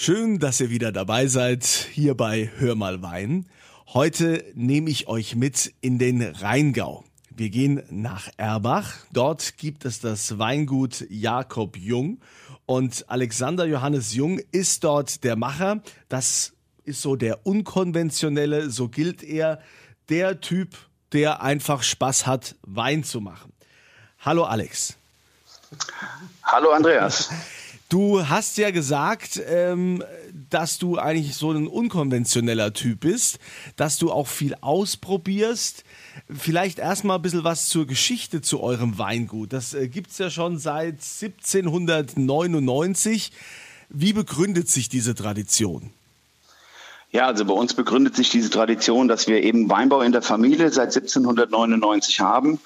Schön, dass ihr wieder dabei seid hier bei Hör mal Wein. Heute nehme ich euch mit in den Rheingau. Wir gehen nach Erbach. Dort gibt es das Weingut Jakob Jung und Alexander Johannes Jung ist dort der Macher. Das ist so der unkonventionelle, so gilt er, der Typ, der einfach Spaß hat, Wein zu machen. Hallo Alex. Hallo Andreas. Du hast ja gesagt, ähm, dass du eigentlich so ein unkonventioneller Typ bist, dass du auch viel ausprobierst. Vielleicht erstmal ein bisschen was zur Geschichte zu eurem Weingut. Das äh, gibt es ja schon seit 1799. Wie begründet sich diese Tradition? Ja, also bei uns begründet sich diese Tradition, dass wir eben Weinbau in der Familie seit 1799 haben.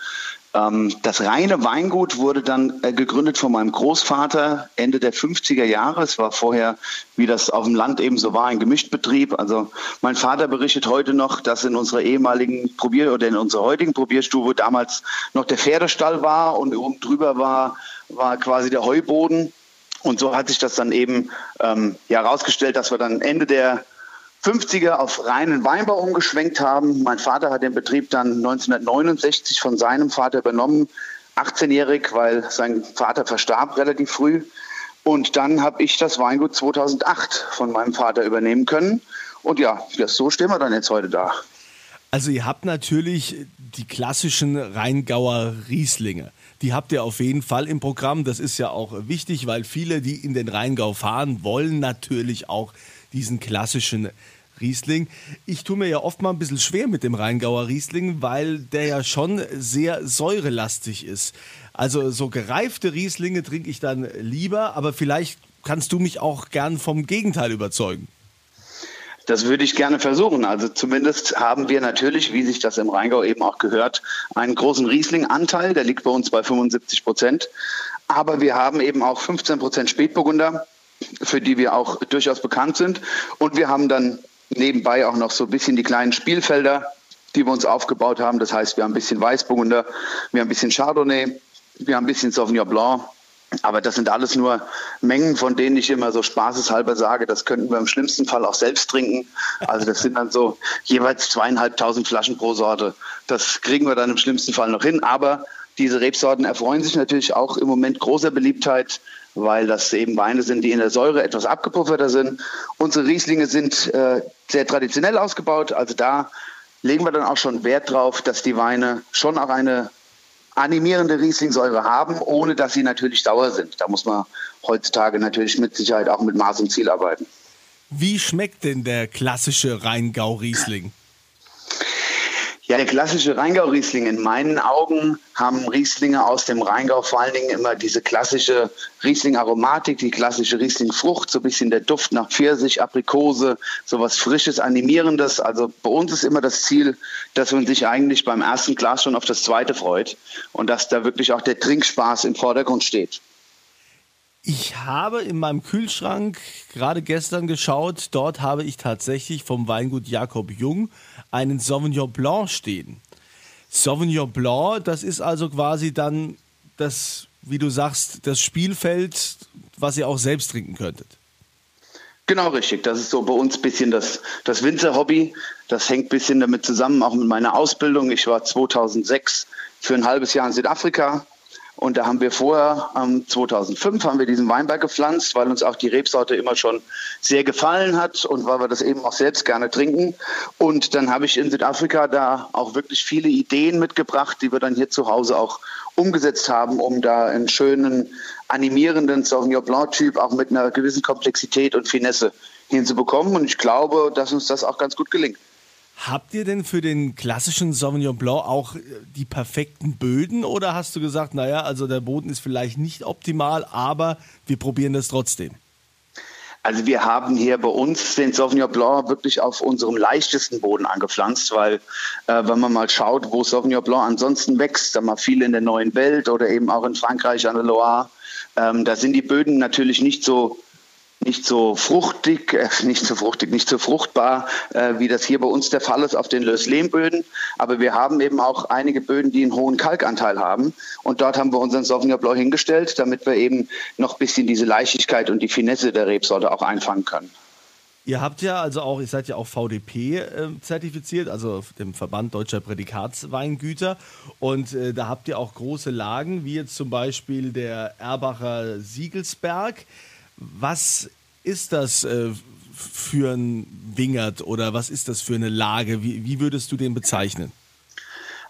Ähm, das reine Weingut wurde dann äh, gegründet von meinem Großvater Ende der 50er Jahre. Es war vorher, wie das auf dem Land eben so war, ein Gemischtbetrieb. Also mein Vater berichtet heute noch, dass in unserer ehemaligen Probier- oder in unserer heutigen Probierstube damals noch der Pferdestall war und oben drüber war, war quasi der Heuboden. Und so hat sich das dann eben ähm, ja, herausgestellt, dass wir dann Ende der 50er auf reinen Weinbau umgeschwenkt haben. Mein Vater hat den Betrieb dann 1969 von seinem Vater übernommen, 18-jährig, weil sein Vater verstarb relativ früh. Und dann habe ich das Weingut 2008 von meinem Vater übernehmen können. Und ja, so stehen wir dann jetzt heute da. Also ihr habt natürlich die klassischen Rheingauer Rieslinge. Die habt ihr auf jeden Fall im Programm. Das ist ja auch wichtig, weil viele, die in den Rheingau fahren, wollen natürlich auch diesen klassischen Riesling. Ich tue mir ja oft mal ein bisschen schwer mit dem Rheingauer Riesling, weil der ja schon sehr säurelastig ist. Also so gereifte Rieslinge trinke ich dann lieber, aber vielleicht kannst du mich auch gern vom Gegenteil überzeugen. Das würde ich gerne versuchen. Also zumindest haben wir natürlich, wie sich das im Rheingau eben auch gehört, einen großen Riesling-Anteil. Der liegt bei uns bei 75 Prozent. Aber wir haben eben auch 15 Prozent Spätburgunder, für die wir auch durchaus bekannt sind. Und wir haben dann nebenbei auch noch so ein bisschen die kleinen Spielfelder, die wir uns aufgebaut haben. Das heißt, wir haben ein bisschen Weißburgunder, wir haben ein bisschen Chardonnay, wir haben ein bisschen Sauvignon Blanc. Aber das sind alles nur Mengen, von denen ich immer so spaßeshalber sage, das könnten wir im schlimmsten Fall auch selbst trinken. Also das sind dann so jeweils zweieinhalbtausend Flaschen pro Sorte. Das kriegen wir dann im schlimmsten Fall noch hin. Aber diese Rebsorten erfreuen sich natürlich auch im Moment großer Beliebtheit weil das eben Weine sind, die in der Säure etwas abgepufferter sind. Unsere Rieslinge sind äh, sehr traditionell ausgebaut, also da legen wir dann auch schon Wert drauf, dass die Weine schon auch eine animierende Rieslingsäure haben, ohne dass sie natürlich sauer sind. Da muss man heutzutage natürlich mit Sicherheit auch mit Maß und Ziel arbeiten. Wie schmeckt denn der klassische Rheingau-Riesling? Ja, der klassische Rheingau-Riesling. In meinen Augen haben Rieslinge aus dem Rheingau vor allen Dingen immer diese klassische Riesling-Aromatik, die klassische Riesling-Frucht, so ein bisschen der Duft nach Pfirsich, Aprikose, so was Frisches, Animierendes. Also bei uns ist immer das Ziel, dass man sich eigentlich beim ersten Glas schon auf das zweite freut und dass da wirklich auch der Trinkspaß im Vordergrund steht. Ich habe in meinem Kühlschrank gerade gestern geschaut, dort habe ich tatsächlich vom Weingut Jakob Jung einen Sauvignon Blanc stehen. Sauvignon Blanc, das ist also quasi dann das, wie du sagst, das Spielfeld, was ihr auch selbst trinken könntet. Genau richtig. Das ist so bei uns ein bisschen das, das Winzerhobby. Das hängt ein bisschen damit zusammen, auch mit meiner Ausbildung. Ich war 2006 für ein halbes Jahr in Südafrika und da haben wir vorher, ähm, 2005, haben wir diesen Weinberg gepflanzt, weil uns auch die Rebsorte immer schon sehr gefallen hat und weil wir das eben auch selbst gerne trinken. Und dann habe ich in Südafrika da auch wirklich viele Ideen mitgebracht, die wir dann hier zu Hause auch umgesetzt haben, um da einen schönen, animierenden Sauvignon Blanc-Typ auch mit einer gewissen Komplexität und Finesse hinzubekommen. Und ich glaube, dass uns das auch ganz gut gelingt. Habt ihr denn für den klassischen Sauvignon Blanc auch äh, die perfekten Böden oder hast du gesagt, naja, also der Boden ist vielleicht nicht optimal, aber wir probieren das trotzdem? Also wir haben hier bei uns den Sauvignon Blanc wirklich auf unserem leichtesten Boden angepflanzt, weil äh, wenn man mal schaut, wo Sauvignon Blanc ansonsten wächst, dann mal viel in der neuen Welt oder eben auch in Frankreich an der Loire, ähm, da sind die Böden natürlich nicht so nicht so fruchtig, äh, nicht so fruchtig, nicht so fruchtbar, äh, wie das hier bei uns der Fall ist auf den Löslehmböden. Aber wir haben eben auch einige Böden, die einen hohen Kalkanteil haben. Und dort haben wir unseren Sauvignon Blanc hingestellt, damit wir eben noch ein bisschen diese Leichtigkeit und die Finesse der Rebsorte auch einfangen können. Ihr habt ja also auch, ihr seid ja auch VDP äh, zertifiziert, also dem Verband Deutscher Prädikatsweingüter. Und äh, da habt ihr auch große Lagen, wie jetzt zum Beispiel der Erbacher Siegelsberg. Was ist das äh, für ein Wingert oder was ist das für eine Lage? Wie, wie würdest du den bezeichnen?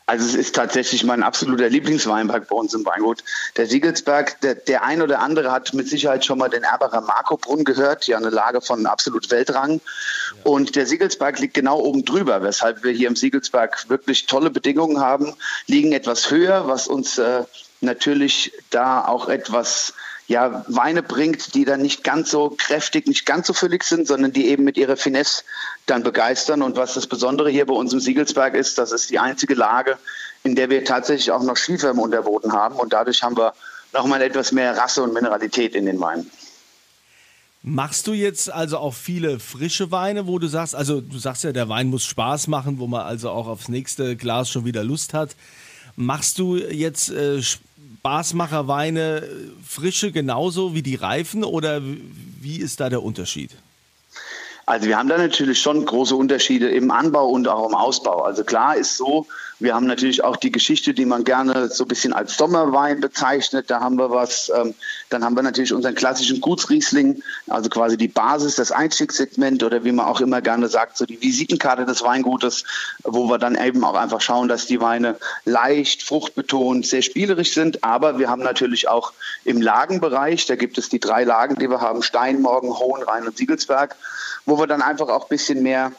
Also es ist tatsächlich mein absoluter Lieblingsweinberg bei uns im Weingut. Der Siegelsberg, der, der ein oder andere hat mit Sicherheit schon mal den Erbacher Markobrunn gehört, ja eine Lage von absolut Weltrang. Ja. Und der Siegelsberg liegt genau oben drüber, weshalb wir hier im Siegelsberg wirklich tolle Bedingungen haben, liegen etwas höher, was uns äh, natürlich da auch etwas ja, Weine bringt, die dann nicht ganz so kräftig, nicht ganz so füllig sind, sondern die eben mit ihrer Finesse dann begeistern. Und was das Besondere hier bei uns im Siegelsberg ist, das ist die einzige Lage, in der wir tatsächlich auch noch Schiefer im Unterboden haben. Und dadurch haben wir nochmal etwas mehr Rasse und Mineralität in den Weinen. Machst du jetzt also auch viele frische Weine, wo du sagst, also du sagst ja, der Wein muss Spaß machen, wo man also auch aufs nächste Glas schon wieder Lust hat. Machst du jetzt äh, Spaßmacherweine frische genauso wie die reifen oder wie ist da der Unterschied? Also wir haben da natürlich schon große Unterschiede im Anbau und auch im Ausbau. Also klar ist so, wir haben natürlich auch die Geschichte, die man gerne so ein bisschen als Sommerwein bezeichnet. Da haben wir was. Ähm, dann haben wir natürlich unseren klassischen Gutsriesling, also quasi die Basis, das Einstiegssegment oder wie man auch immer gerne sagt, so die Visitenkarte des Weingutes, wo wir dann eben auch einfach schauen, dass die Weine leicht, fruchtbetont, sehr spielerisch sind. Aber wir haben natürlich auch im Lagenbereich, da gibt es die drei Lagen, die wir haben, Steinmorgen, Hohenrhein und Siegelsberg, wo wir dann einfach auch ein bisschen mehr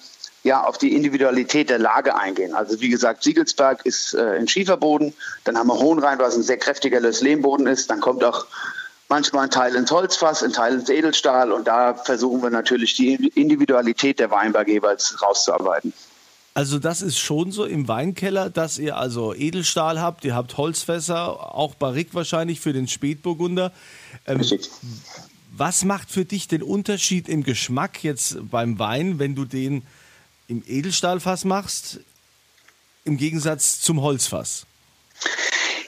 ja, auf die Individualität der Lage eingehen. Also wie gesagt, Siegelsberg ist äh, in Schieferboden, dann haben wir Hohenrhein, was ein sehr kräftiger Lehmboden ist, dann kommt auch manchmal ein Teil ins Holzfass, ein Teil ins Edelstahl und da versuchen wir natürlich die Individualität der Weinberg jeweils rauszuarbeiten. Also das ist schon so im Weinkeller, dass ihr also Edelstahl habt, ihr habt Holzfässer, auch Barrique wahrscheinlich für den Spätburgunder. Ähm, was macht für dich den Unterschied im Geschmack jetzt beim Wein, wenn du den im Edelstahlfass machst, im Gegensatz zum Holzfass?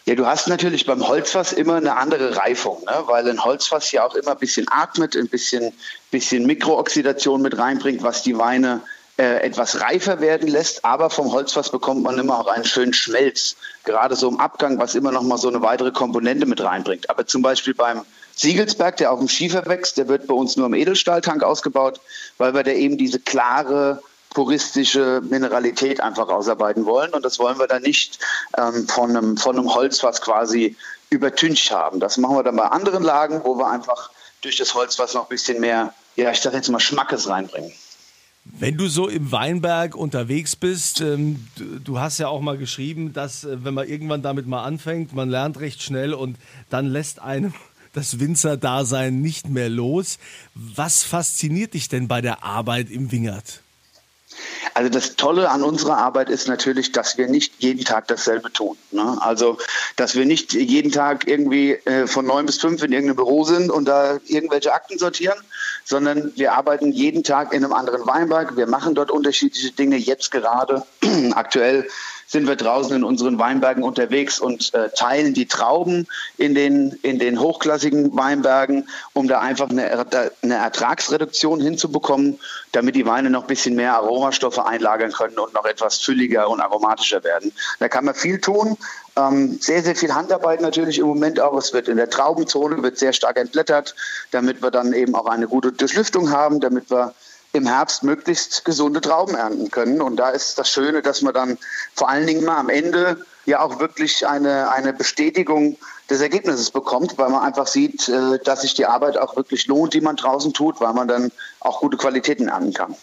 Ja, du hast natürlich beim Holzfass immer eine andere Reifung, ne? weil ein Holzfass ja auch immer ein bisschen atmet, ein bisschen, bisschen Mikrooxidation mit reinbringt, was die Weine äh, etwas reifer werden lässt. Aber vom Holzfass bekommt man immer auch einen schönen Schmelz, gerade so im Abgang, was immer noch mal so eine weitere Komponente mit reinbringt. Aber zum Beispiel beim Siegelsberg, der auf dem Schiefer wächst, der wird bei uns nur im Edelstahltank ausgebaut, weil wir da eben diese klare puristische Mineralität einfach ausarbeiten wollen. Und das wollen wir dann nicht ähm, von, einem, von einem Holzfass quasi übertüncht haben. Das machen wir dann bei anderen Lagen, wo wir einfach durch das Holzfass noch ein bisschen mehr, ja, ich sage jetzt mal Schmackes reinbringen. Wenn du so im Weinberg unterwegs bist, ähm, du, du, hast ja auch mal geschrieben, dass äh, wenn man irgendwann damit mal anfängt, man lernt recht schnell und dann lässt einem das Winzerdasein nicht mehr los. Was fasziniert dich denn bei der Arbeit im Wingert? Also das Tolle an unserer Arbeit ist natürlich, dass wir nicht jeden Tag dasselbe tun. Ne? Also dass wir nicht jeden Tag irgendwie äh, von neun bis fünf in irgendeinem Büro sind und da irgendwelche Akten sortieren, sondern wir arbeiten jeden Tag in einem anderen Weinberg. Wir machen dort unterschiedliche Dinge. Jetzt gerade aktuell sind wir draußen in unseren Weinbergen unterwegs und äh, teilen die Trauben in den, in den hochklassigen Weinbergen, um da einfach eine, eine Ertragsreduktion hinzubekommen, damit die Weine noch ein bisschen mehr Aromastoffe einlagern können und noch etwas fülliger und aromatischer werden. Da kann man viel tun. Ähm, sehr, sehr viel Handarbeit natürlich im Moment auch. Es wird in der Traubenzone wird sehr stark entblättert, damit wir dann eben auch eine gute Durchlüftung haben, damit wir im Herbst möglichst gesunde Trauben ernten können. Und da ist das Schöne, dass man dann vor allen Dingen mal am Ende ja auch wirklich eine, eine Bestätigung des Ergebnisses bekommt, weil man einfach sieht, äh, dass sich die Arbeit auch wirklich lohnt, die man draußen tut, weil man dann auch gute Qualitäten ernten kann.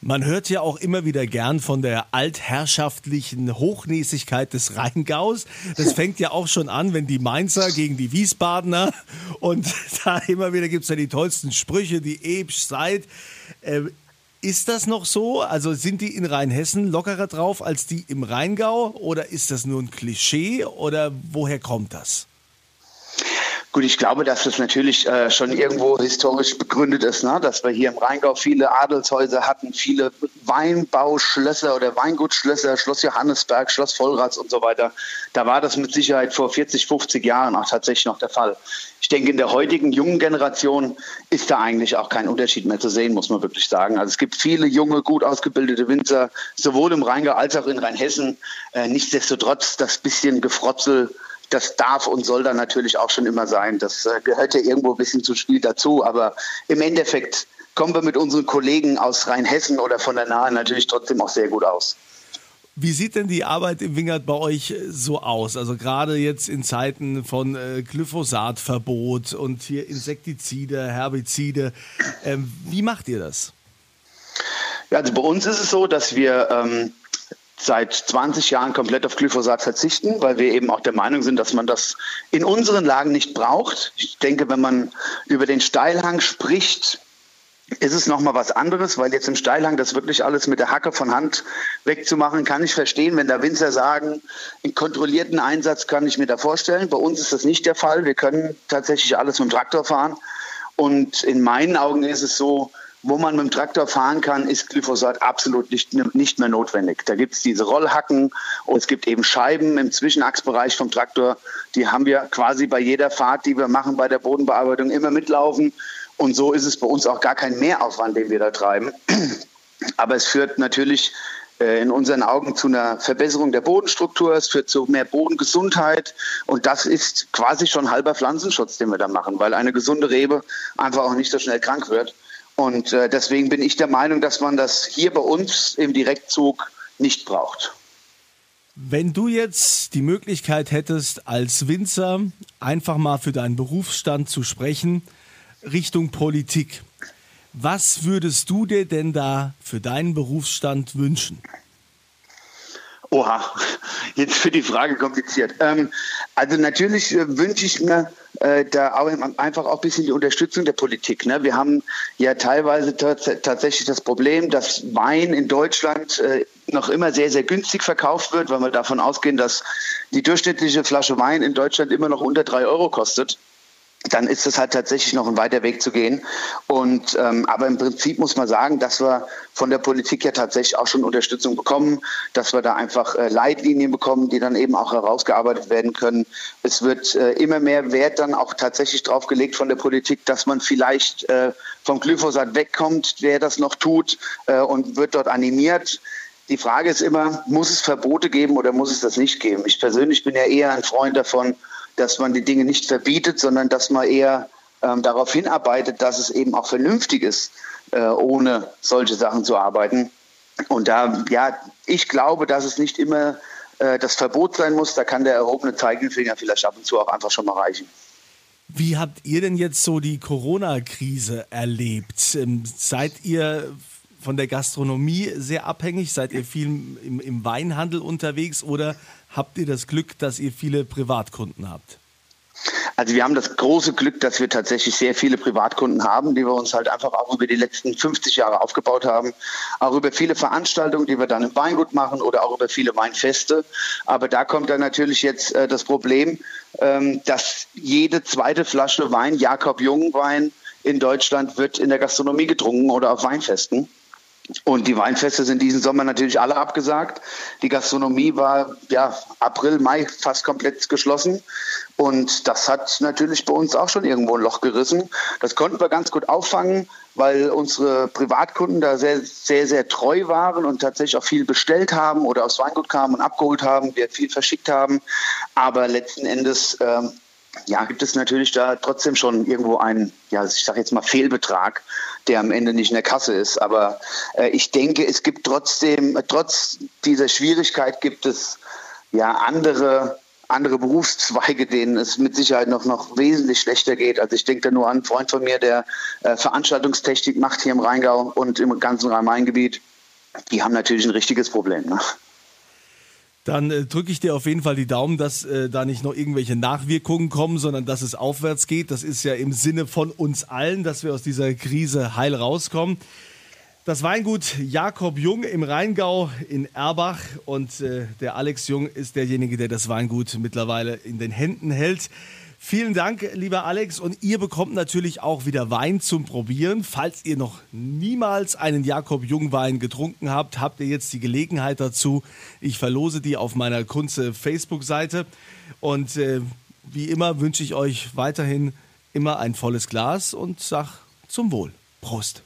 Man hört ja auch immer wieder gern von der altherrschaftlichen Hochnäsigkeit des Rheingaus. Das fängt ja auch schon an, wenn die Mainzer gegen die Wiesbadener und da immer wieder gibt es ja die tollsten Sprüche, die Ebsch seid. Äh, ist das noch so? Also sind die in Rheinhessen lockerer drauf als die im Rheingau oder ist das nur ein Klischee oder woher kommt das? Gut, ich glaube, dass das natürlich äh, schon irgendwo historisch begründet ist, ne? dass wir hier im Rheingau viele Adelshäuser hatten, viele Weinbauschlösser oder Weingutschlösser, Schloss Johannesberg, Schloss Vollrats und so weiter. Da war das mit Sicherheit vor 40, 50 Jahren auch tatsächlich noch der Fall. Ich denke, in der heutigen jungen Generation ist da eigentlich auch kein Unterschied mehr zu sehen, muss man wirklich sagen. Also es gibt viele junge, gut ausgebildete Winzer, sowohl im Rheingau als auch in Rheinhessen. Äh, nichtsdestotrotz das bisschen Gefrotzel das darf und soll dann natürlich auch schon immer sein. Das äh, gehört ja irgendwo ein bisschen zum Spiel dazu. Aber im Endeffekt kommen wir mit unseren Kollegen aus Rheinhessen oder von der Nahe natürlich trotzdem auch sehr gut aus. Wie sieht denn die Arbeit im Wingert bei euch äh, so aus? Also gerade jetzt in Zeiten von äh, Glyphosatverbot und hier Insektizide, Herbizide. Ähm, wie macht ihr das? Ja, also bei uns ist es so, dass wir ähm, seit 20 Jahren komplett auf Glyphosat verzichten, weil wir eben auch der Meinung sind, dass man das in unseren Lagen nicht braucht. Ich denke, wenn man über den Steilhang spricht, ist es nochmal was anderes, weil jetzt im Steilhang das wirklich alles mit der Hacke von Hand wegzumachen, kann ich verstehen, wenn da Winzer sagen, einen kontrollierten Einsatz kann ich mir da vorstellen. Bei uns ist das nicht der Fall. Wir können tatsächlich alles mit dem Traktor fahren. Und in meinen Augen ist es so, wo man mit dem Traktor fahren kann, ist Glyphosat absolut nicht, nicht mehr notwendig. Da gibt es diese Rollhacken und es gibt eben Scheiben im Zwischenachsbereich vom Traktor. Die haben wir quasi bei jeder Fahrt, die wir machen bei der Bodenbearbeitung, immer mitlaufen. Und so ist es bei uns auch gar kein Mehraufwand, den wir da treiben. Aber es führt natürlich äh, in unseren Augen zu einer Verbesserung der Bodenstruktur, es führt zu mehr Bodengesundheit und das ist quasi schon halber Pflanzenschutz, den wir da machen, weil eine gesunde Rebe einfach auch nicht so schnell krank wird. Und äh, deswegen bin ich der Meinung, dass man das hier bei uns im Direktzug nicht braucht. Wenn du jetzt die Möglichkeit hättest, als Winzer einfach mal für deinen Berufsstand zu sprechen, Richtung Politik, was würdest du dir denn da für deinen Berufsstand wünschen? Oha, jetzt für die Frage kompliziert. Ähm, also natürlich äh, wünsche ich mir äh, da auch einfach auch ein bisschen die Unterstützung der Politik. Ne? Wir haben ja teilweise tatsächlich das Problem, dass Wein in Deutschland äh, noch immer sehr, sehr günstig verkauft wird, weil wir davon ausgehen, dass die durchschnittliche Flasche Wein in Deutschland immer noch unter drei Euro kostet dann ist es halt tatsächlich noch ein weiter Weg zu gehen. Und ähm, aber im Prinzip muss man sagen, dass wir von der Politik ja tatsächlich auch schon Unterstützung bekommen, dass wir da einfach äh, Leitlinien bekommen, die dann eben auch herausgearbeitet werden können. Es wird äh, immer mehr Wert dann auch tatsächlich drauf gelegt von der Politik, dass man vielleicht äh, vom Glyphosat wegkommt, wer das noch tut äh, und wird dort animiert. Die Frage ist immer, muss es Verbote geben oder muss es das nicht geben? Ich persönlich bin ja eher ein Freund davon, dass man die Dinge nicht verbietet, sondern dass man eher ähm, darauf hinarbeitet, dass es eben auch vernünftig ist, äh, ohne solche Sachen zu arbeiten. Und da, ja, ich glaube, dass es nicht immer äh, das Verbot sein muss. Da kann der erhobene Zeigefinger vielleicht ab und zu auch einfach schon mal reichen. Wie habt ihr denn jetzt so die Corona-Krise erlebt? Ähm, seid ihr von der Gastronomie sehr abhängig? Seid ihr viel im, im Weinhandel unterwegs oder habt ihr das Glück, dass ihr viele Privatkunden habt? Also wir haben das große Glück, dass wir tatsächlich sehr viele Privatkunden haben, die wir uns halt einfach auch über die letzten 50 Jahre aufgebaut haben. Auch über viele Veranstaltungen, die wir dann im Weingut machen oder auch über viele Weinfeste. Aber da kommt dann natürlich jetzt äh, das Problem, ähm, dass jede zweite Flasche Wein, Jakob Jungwein in Deutschland, wird in der Gastronomie getrunken oder auf Weinfesten. Und die Weinfeste sind diesen Sommer natürlich alle abgesagt. Die Gastronomie war ja April, Mai fast komplett geschlossen. Und das hat natürlich bei uns auch schon irgendwo ein Loch gerissen. Das konnten wir ganz gut auffangen, weil unsere Privatkunden da sehr, sehr, sehr treu waren und tatsächlich auch viel bestellt haben oder aus Weingut kamen und abgeholt haben, wir viel verschickt haben. Aber letzten Endes ähm, ja, gibt es natürlich da trotzdem schon irgendwo einen, ja, ich sage jetzt mal Fehlbetrag, der am Ende nicht in der Kasse ist. Aber äh, ich denke, es gibt trotzdem, trotz dieser Schwierigkeit gibt es ja andere andere Berufszweige, denen es mit Sicherheit noch, noch wesentlich schlechter geht. Also ich denke da nur an einen Freund von mir, der äh, Veranstaltungstechnik macht hier im Rheingau und im ganzen Rhein-Main-Gebiet. Die haben natürlich ein richtiges Problem. Ne? Dann äh, drücke ich dir auf jeden Fall die Daumen, dass äh, da nicht noch irgendwelche Nachwirkungen kommen, sondern dass es aufwärts geht. Das ist ja im Sinne von uns allen, dass wir aus dieser Krise heil rauskommen. Das Weingut Jakob Jung im Rheingau in Erbach und äh, der Alex Jung ist derjenige, der das Weingut mittlerweile in den Händen hält. Vielen Dank, lieber Alex. Und ihr bekommt natürlich auch wieder Wein zum Probieren. Falls ihr noch niemals einen Jakob Jungwein getrunken habt, habt ihr jetzt die Gelegenheit dazu. Ich verlose die auf meiner Kunze Facebook-Seite. Und äh, wie immer wünsche ich euch weiterhin immer ein volles Glas und sag zum Wohl. Prost.